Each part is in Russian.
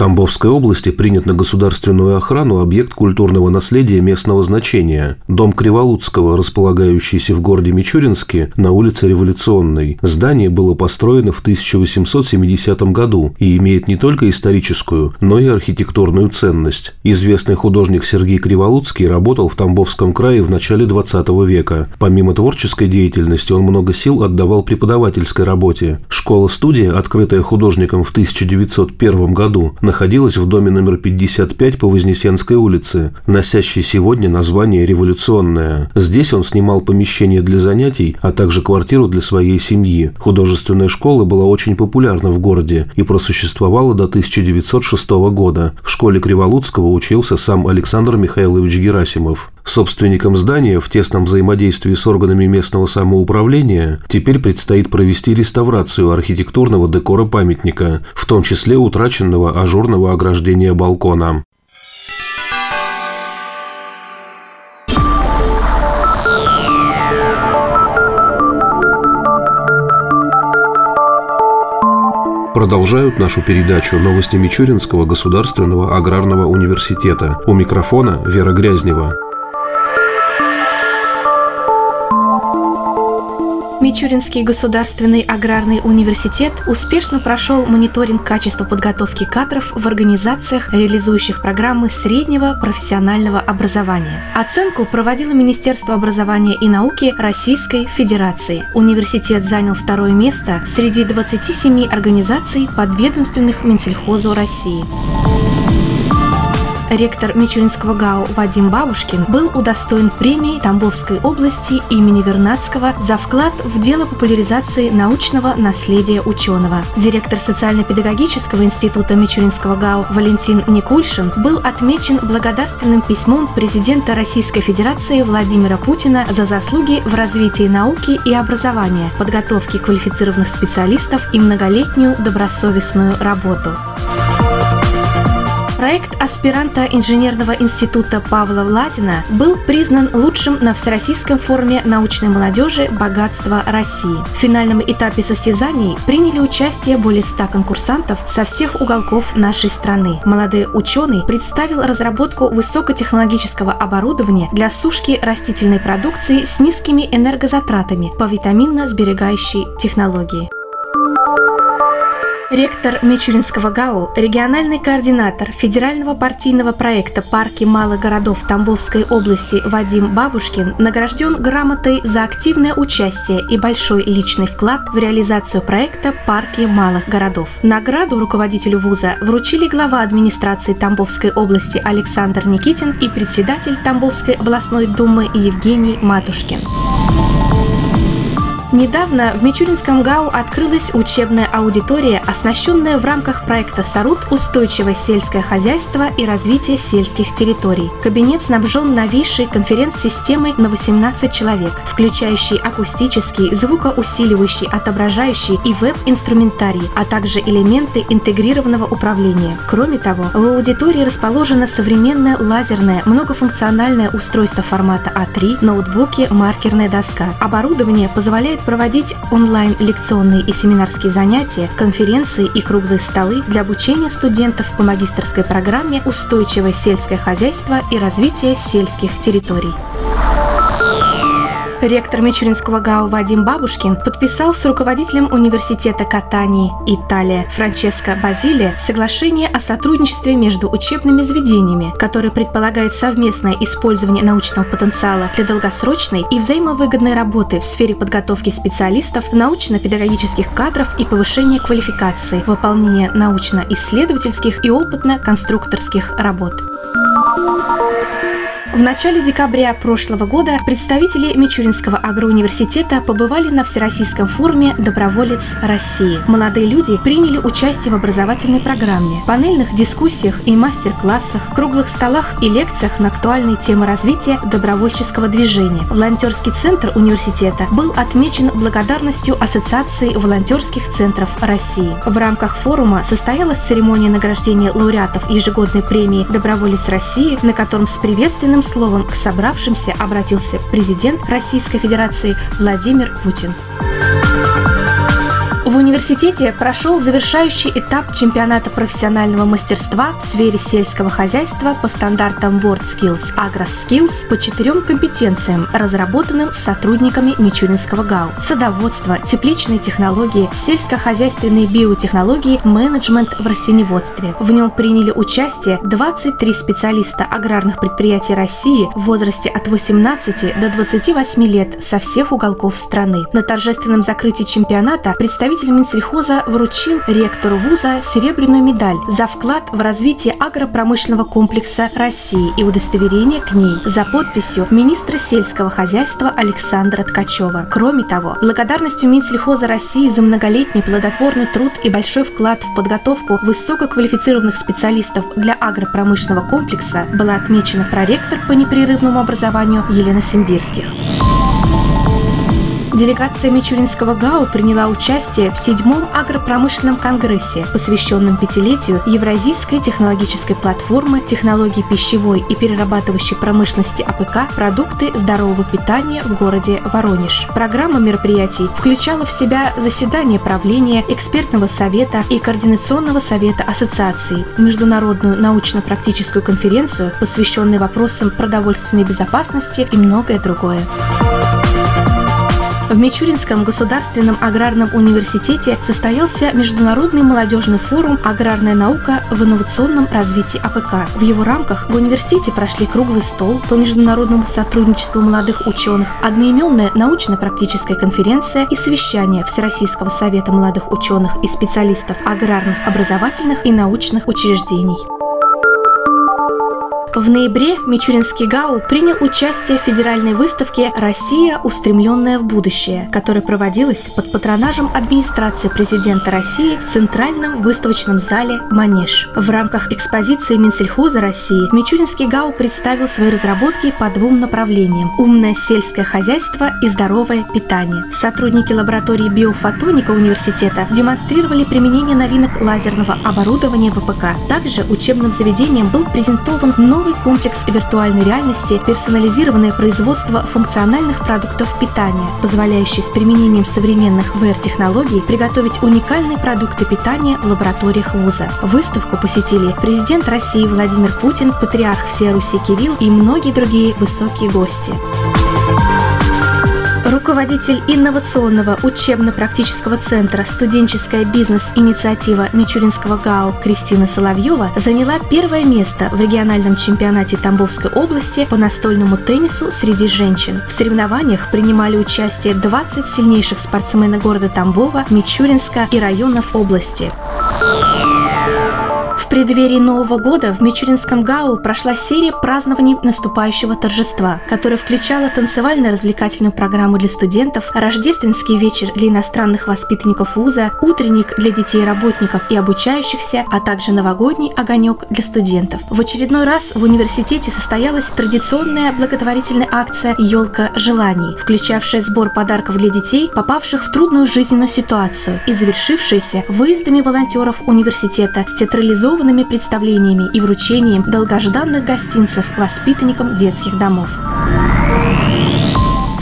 Тамбовской области принят на государственную охрану объект культурного наследия местного значения – дом Криволуцкого, располагающийся в городе Мичуринске на улице Революционной. Здание было построено в 1870 году и имеет не только историческую, но и архитектурную ценность. Известный художник Сергей Криволуцкий работал в Тамбовском крае в начале 20 века. Помимо творческой деятельности он много сил отдавал преподавательской работе. Школа-студия, открытая художником в 1901 году, находилась в доме номер 55 по Вознесенской улице, носящей сегодня название «Революционная». Здесь он снимал помещение для занятий, а также квартиру для своей семьи. Художественная школа была очень популярна в городе и просуществовала до 1906 года. В школе Криволуцкого учился сам Александр Михайлович Герасимов. Собственникам здания в тесном взаимодействии с органами местного самоуправления теперь предстоит провести реставрацию архитектурного декора памятника, в том числе утраченного ажурного ограждения балкона. Продолжают нашу передачу новости Мичуринского государственного аграрного университета. У микрофона Вера Грязнева. Мичуринский государственный аграрный университет успешно прошел мониторинг качества подготовки кадров в организациях, реализующих программы среднего профессионального образования. Оценку проводило Министерство образования и науки Российской Федерации. Университет занял второе место среди 27 организаций, подведомственных Минсельхозу России ректор Мичуринского ГАУ Вадим Бабушкин был удостоен премии Тамбовской области имени Вернадского за вклад в дело популяризации научного наследия ученого. Директор социально-педагогического института Мичуринского ГАУ Валентин Никульшин был отмечен благодарственным письмом президента Российской Федерации Владимира Путина за заслуги в развитии науки и образования, подготовке квалифицированных специалистов и многолетнюю добросовестную работу. Проект аспиранта инженерного института Павла Лазина был признан лучшим на Всероссийском форуме научной молодежи «Богатство России». В финальном этапе состязаний приняли участие более 100 конкурсантов со всех уголков нашей страны. Молодой ученый представил разработку высокотехнологического оборудования для сушки растительной продукции с низкими энергозатратами по витаминно-сберегающей технологии. Ректор Мичуринского ГАУ, региональный координатор федерального партийного проекта «Парки малых городов Тамбовской области» Вадим Бабушкин награжден грамотой за активное участие и большой личный вклад в реализацию проекта «Парки малых городов». Награду руководителю вуза вручили глава администрации Тамбовской области Александр Никитин и председатель Тамбовской областной думы Евгений Матушкин. Недавно в Мичуринском ГАУ открылась учебная аудитория, оснащенная в рамках проекта «Сарут. Устойчивое сельское хозяйство и развитие сельских территорий». Кабинет снабжен новейшей конференц-системой на 18 человек, включающей акустический, звукоусиливающий, отображающий и веб-инструментарий, а также элементы интегрированного управления. Кроме того, в аудитории расположено современное лазерное многофункциональное устройство формата А3, ноутбуки, маркерная доска. Оборудование позволяет проводить онлайн-лекционные и семинарские занятия, конференции и круглые столы для обучения студентов по магистрской программе «Устойчивое сельское хозяйство и развитие сельских территорий». Ректор Мичуринского ГАУ Вадим Бабушкин подписал с руководителем университета Катании, Италия, Франческо Базилия соглашение о сотрудничестве между учебными заведениями, которое предполагает совместное использование научного потенциала для долгосрочной и взаимовыгодной работы в сфере подготовки специалистов, научно-педагогических кадров и повышения квалификации, выполнения научно-исследовательских и опытно-конструкторских работ. В начале декабря прошлого года представители Мичуринского агроуниверситета побывали на Всероссийском форуме «Доброволец России». Молодые люди приняли участие в образовательной программе, панельных дискуссиях и мастер-классах, круглых столах и лекциях на актуальные темы развития добровольческого движения. Волонтерский центр университета был отмечен благодарностью Ассоциации волонтерских центров России. В рамках форума состоялась церемония награждения лауреатов ежегодной премии «Доброволец России», на котором с приветственным Заключительным словом к собравшимся обратился президент Российской Федерации Владимир Путин. Университете прошел завершающий этап чемпионата профессионального мастерства в сфере сельского хозяйства по стандартам World Skills AgroSkills по четырем компетенциям, разработанным сотрудниками Мичуринского ГАУ. Садоводство, тепличные технологии, сельскохозяйственные биотехнологии, менеджмент в растеневодстве. В нем приняли участие 23 специалиста аграрных предприятий России в возрасте от 18 до 28 лет со всех уголков страны. На торжественном закрытии чемпионата представитель Минсельхоза вручил ректору вуза серебряную медаль за вклад в развитие агропромышленного комплекса России и удостоверение к ней за подписью министра сельского хозяйства Александра Ткачева. Кроме того, благодарностью Минсельхоза России за многолетний плодотворный труд и большой вклад в подготовку высококвалифицированных специалистов для агропромышленного комплекса была отмечена проректор по непрерывному образованию Елена Симбирских. Делегация Мичуринского ГАУ приняла участие в седьмом агропромышленном конгрессе, посвященном пятилетию Евразийской технологической платформы технологий пищевой и перерабатывающей промышленности АПК «Продукты здорового питания» в городе Воронеж. Программа мероприятий включала в себя заседание правления, экспертного совета и координационного совета ассоциации, международную научно-практическую конференцию, посвященную вопросам продовольственной безопасности и многое другое. В Мичуринском государственном аграрном университете состоялся Международный молодежный форум «Аграрная наука в инновационном развитии АПК». В его рамках в университете прошли круглый стол по международному сотрудничеству молодых ученых, одноименная научно-практическая конференция и совещание Всероссийского совета молодых ученых и специалистов аграрных, образовательных и научных учреждений. В ноябре Мичуринский ГАУ принял участие в федеральной выставке «Россия, устремленная в будущее», которая проводилась под патронажем администрации президента России в Центральном выставочном зале «Манеж». В рамках экспозиции Минсельхоза России Мичуринский ГАУ представил свои разработки по двум направлениям – умное сельское хозяйство и здоровое питание. Сотрудники лаборатории биофотоника университета демонстрировали применение новинок лазерного оборудования ВПК. Также учебным заведением был презентован новый новый комплекс виртуальной реальности персонализированное производство функциональных продуктов питания, позволяющий с применением современных VR-технологий приготовить уникальные продукты питания в лабораториях вуза. Выставку посетили президент России Владимир Путин, патриарх всей Руси Кирилл и многие другие высокие гости. Руководитель инновационного учебно-практического центра «Студенческая бизнес-инициатива Мичуринского ГАУ» Кристина Соловьева заняла первое место в региональном чемпионате Тамбовской области по настольному теннису среди женщин. В соревнованиях принимали участие 20 сильнейших спортсменов города Тамбова, Мичуринска и районов области преддверии Нового года в Мичуринском ГАУ прошла серия празднований наступающего торжества, которая включала танцевально-развлекательную программу для студентов, рождественский вечер для иностранных воспитанников вуза, утренник для детей работников и обучающихся, а также новогодний огонек для студентов. В очередной раз в университете состоялась традиционная благотворительная акция «Елка желаний», включавшая сбор подарков для детей, попавших в трудную жизненную ситуацию и завершившаяся выездами волонтеров университета с театрализованным организованными представлениями и вручением долгожданных гостинцев воспитанникам детских домов.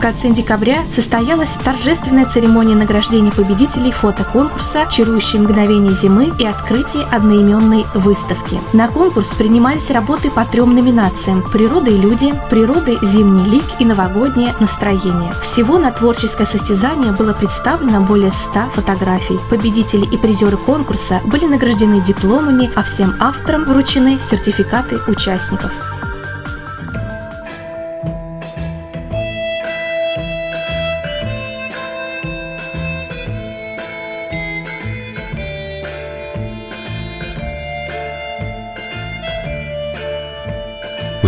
В конце декабря состоялась торжественная церемония награждения победителей фотоконкурса «Чарующие мгновения зимы» и открытие одноименной выставки. На конкурс принимались работы по трем номинациям «Природа и люди», «Природа, зимний лик» и «Новогоднее настроение». Всего на творческое состязание было представлено более 100 фотографий. Победители и призеры конкурса были награждены дипломами, а всем авторам вручены сертификаты участников.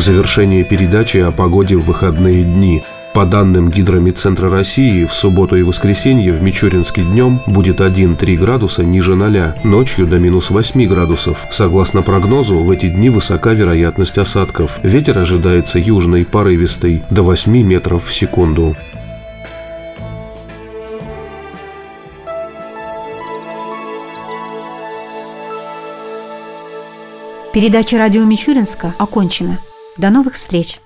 В завершении передачи о погоде в выходные дни. По данным Гидромедцентра России, в субботу и воскресенье в Мичуринске днем будет 1-3 градуса ниже 0, ночью до минус 8 градусов. Согласно прогнозу, в эти дни высока вероятность осадков. Ветер ожидается южный, порывистый, до 8 метров в секунду. Передача радио Мичуринска окончена. До новых встреч!